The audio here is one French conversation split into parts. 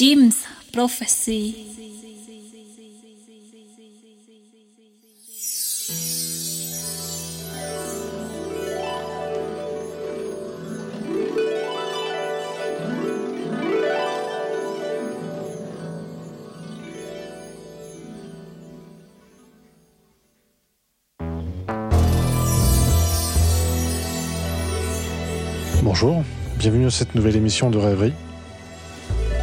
Jim's Prophecy. Bonjour, bienvenue à cette nouvelle émission de Rêverie.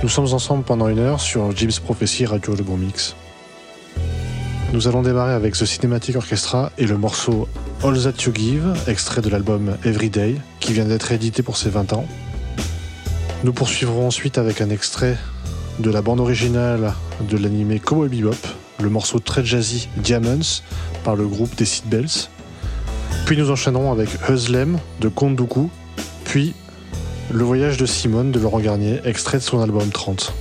Nous sommes ensemble pendant une heure sur Jim's Prophecy Radio Le Bon Mix. Nous allons démarrer avec The Cinematic Orchestra et le morceau All That You Give, extrait de l'album Everyday, qui vient d'être édité pour ses 20 ans. Nous poursuivrons ensuite avec un extrait de la bande originale de l'animé Cowboy Bebop, le morceau très jazzy Diamonds par le groupe des Seatbells. Puis nous enchaînerons avec Huzlem de Konduku, puis Le voyage de Simone de Laurent Garnier, extrait de son album 30.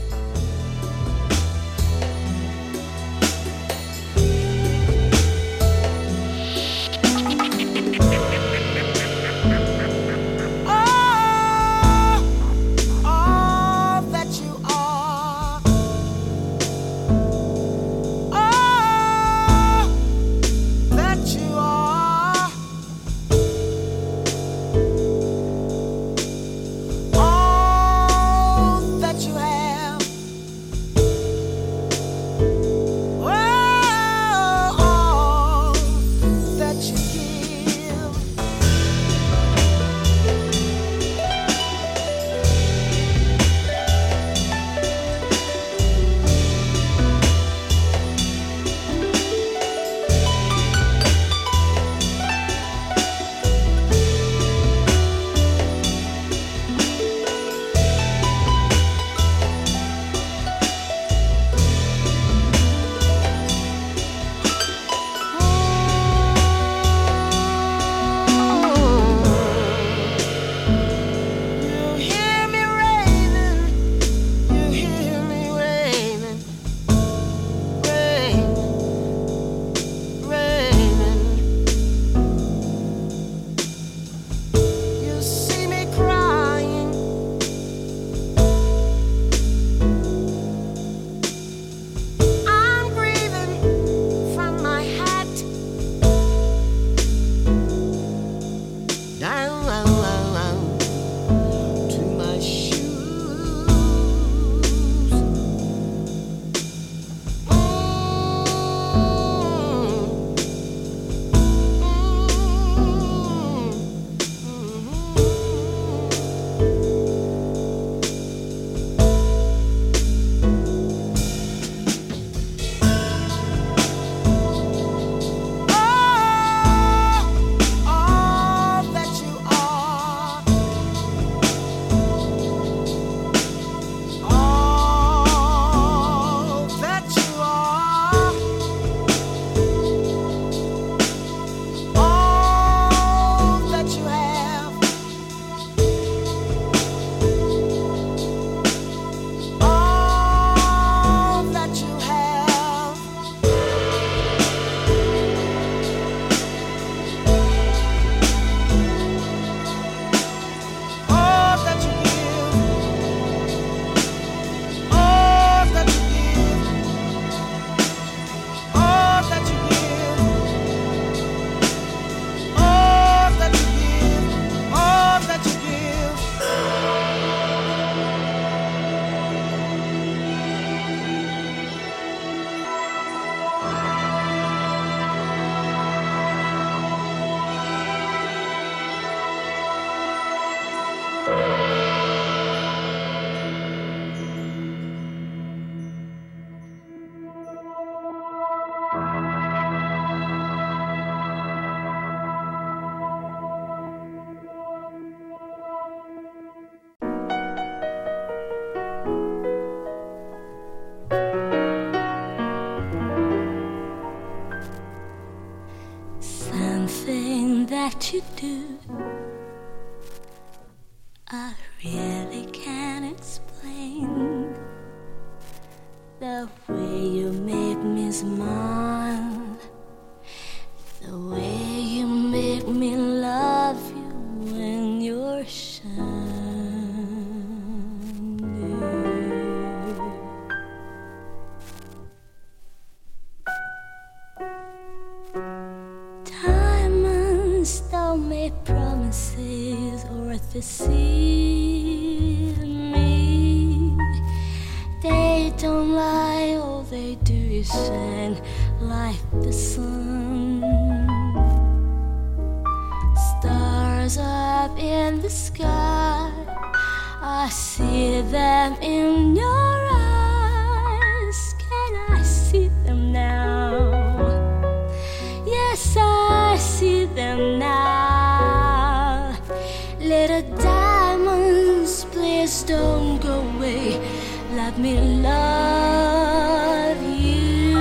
let me love you.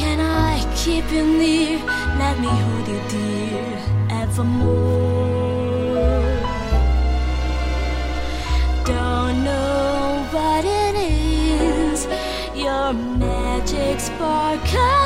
Can I keep you near? Let me hold you dear evermore. Don't know what it is, your magic sparkle.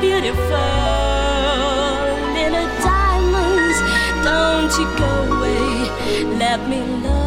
beautiful little diamonds. Don't you go away, let me love.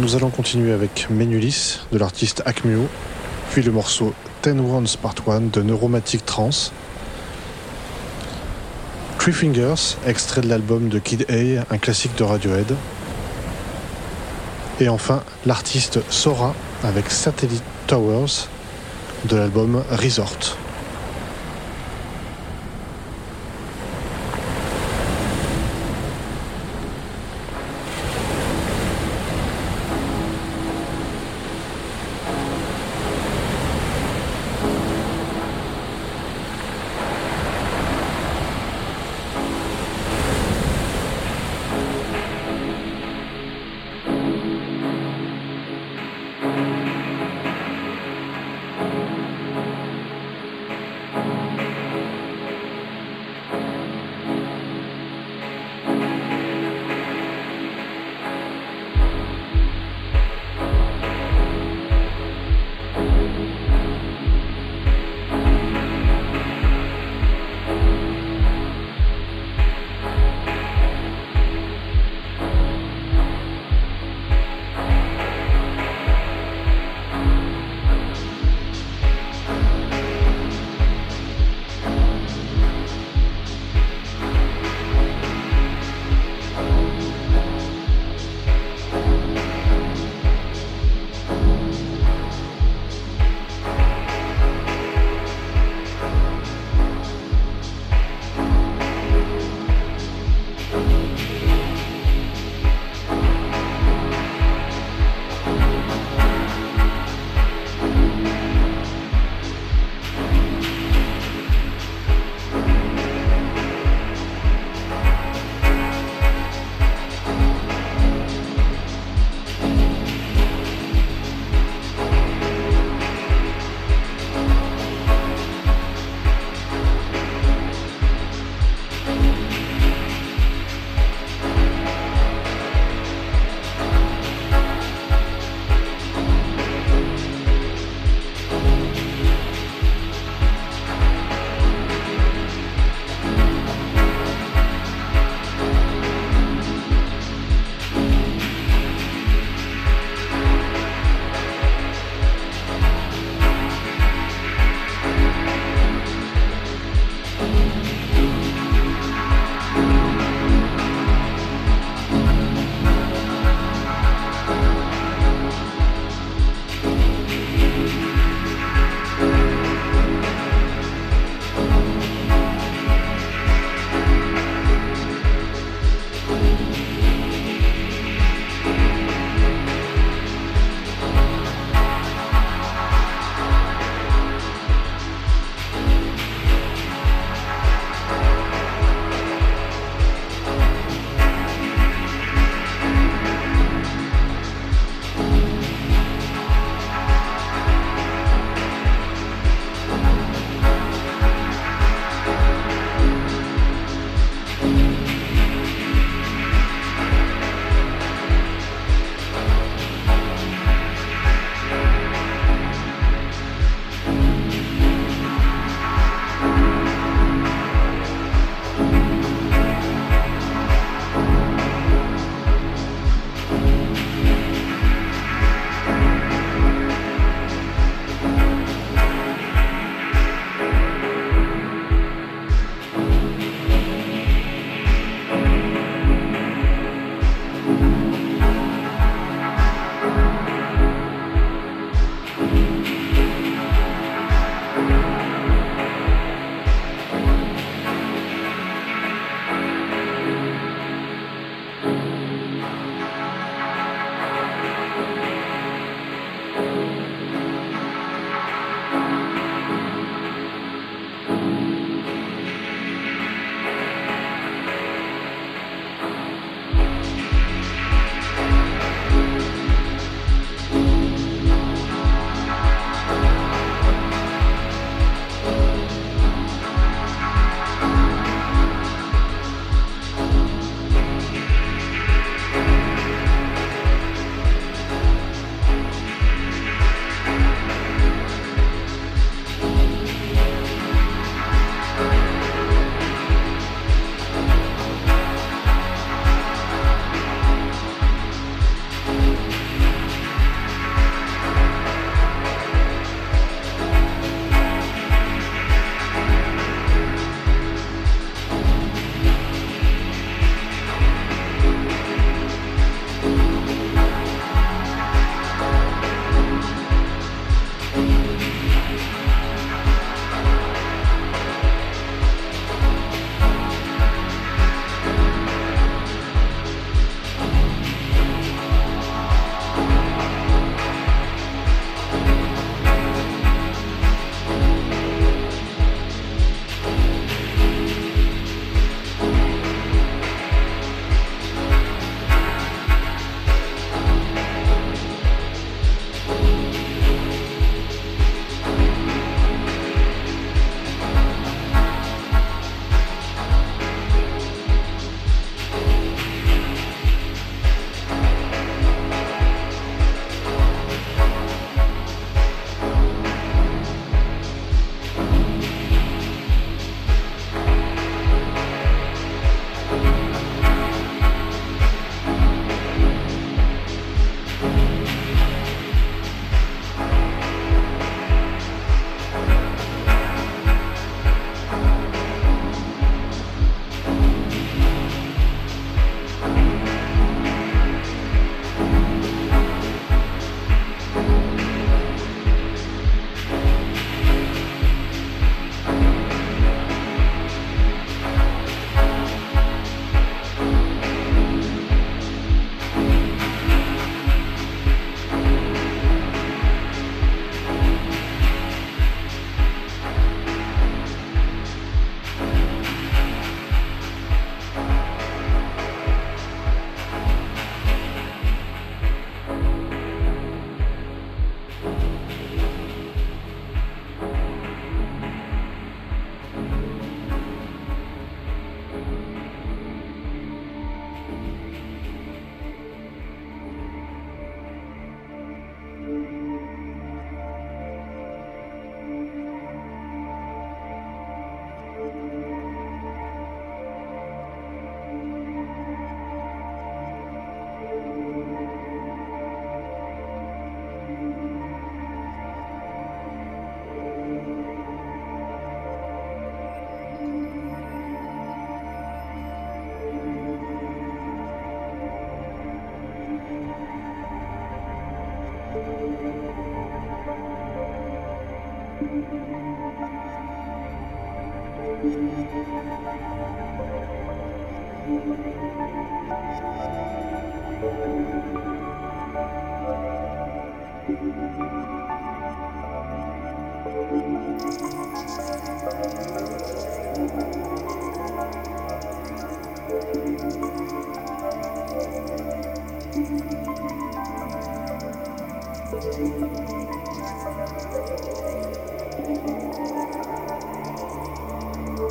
Nous allons continuer avec Menulis de l'artiste Acmeo, puis le morceau Ten Rounds Part 1 de Neuromatic Trance. Three Fingers, extrait de l'album de Kid A, un classique de Radiohead. Et enfin, l'artiste Sora avec Satellite Towers de l'album Resort.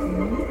Uhum.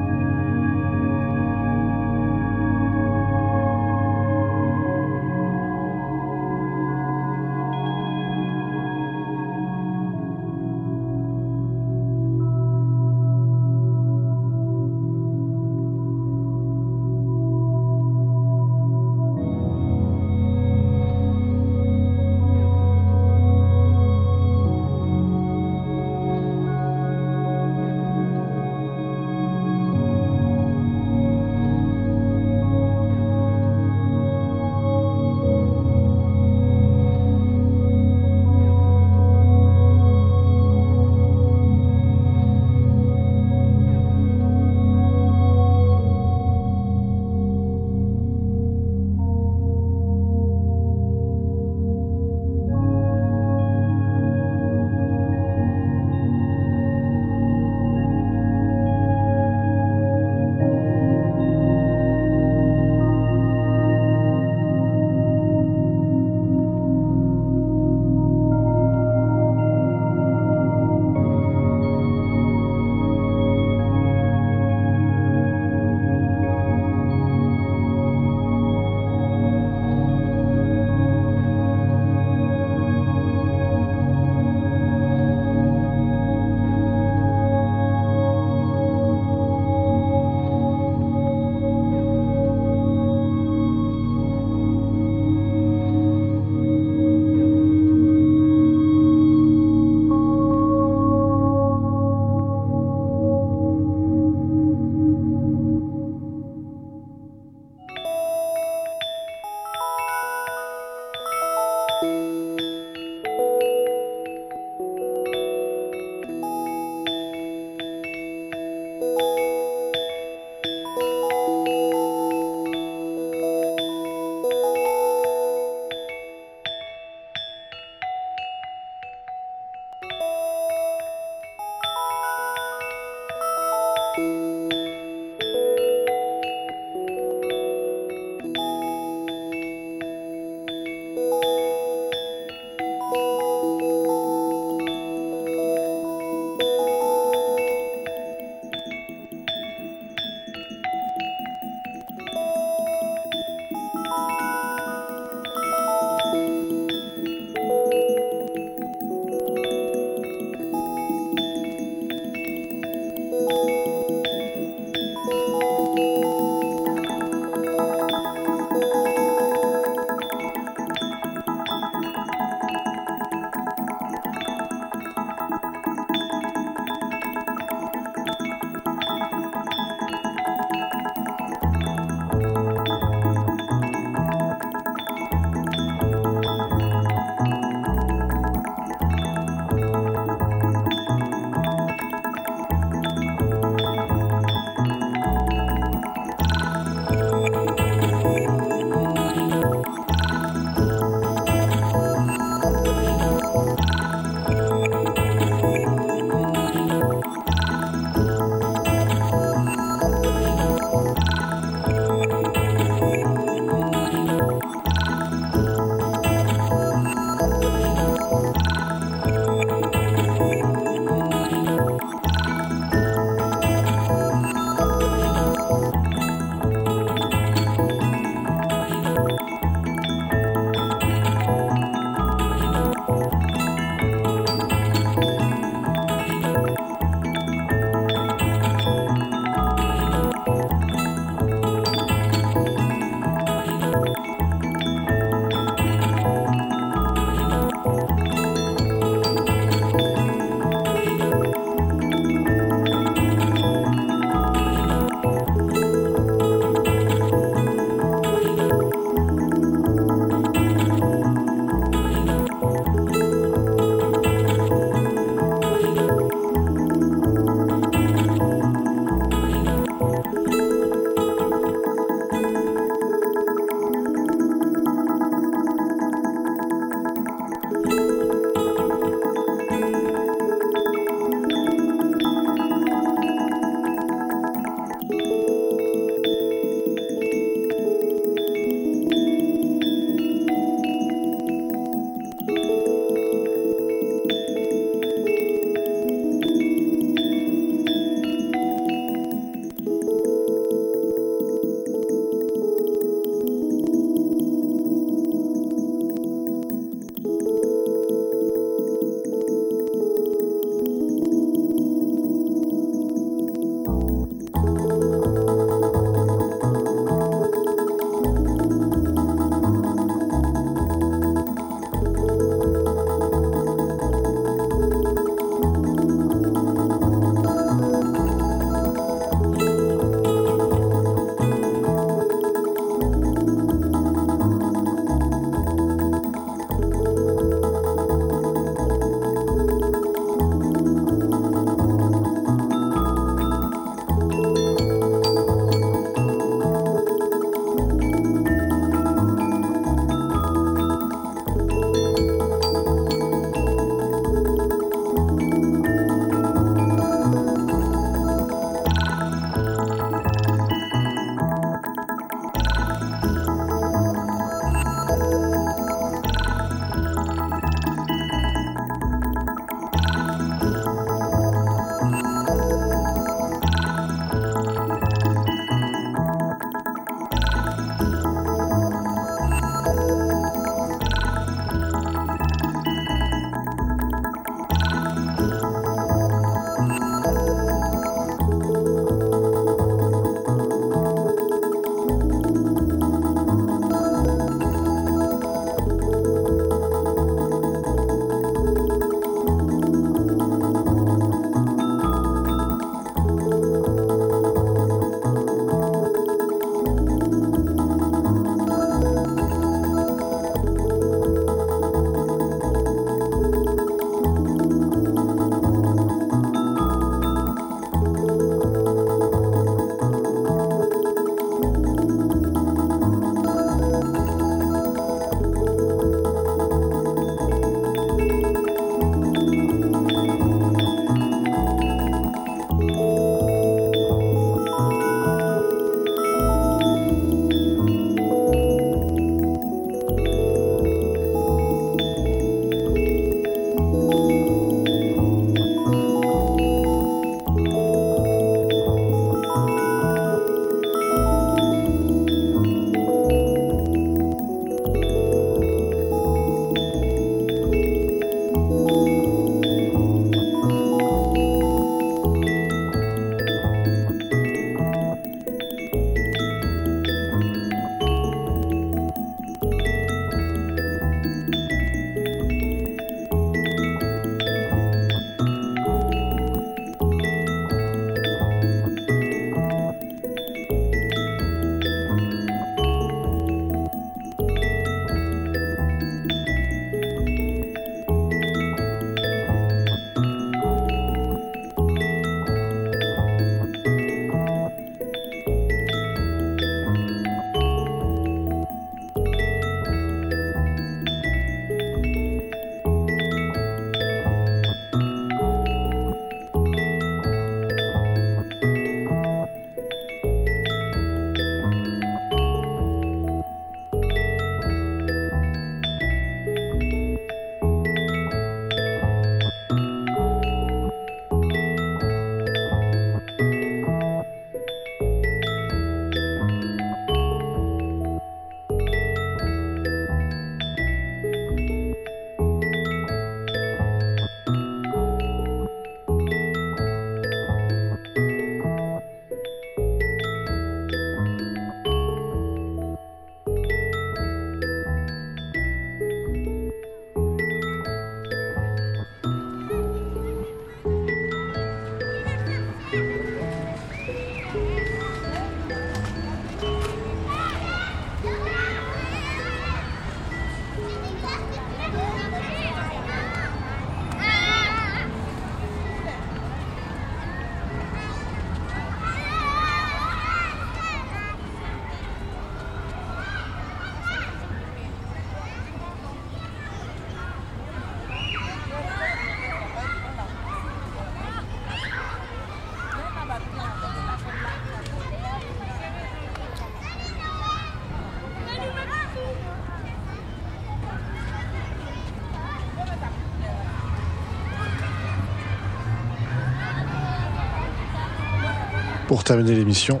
Pour terminer l'émission,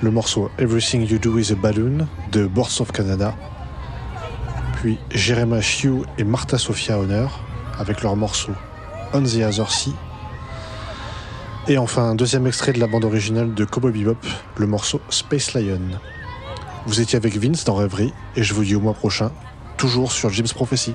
le morceau Everything You Do Is a Balloon de Boards of Canada, puis Jeremiah Hugh et Martha Sophia Honor avec leur morceau On the Other et enfin un deuxième extrait de la bande originale de Cowboy Bebop, le morceau Space Lion. Vous étiez avec Vince dans Rêverie, et je vous dis au mois prochain, toujours sur Jim's Prophecy.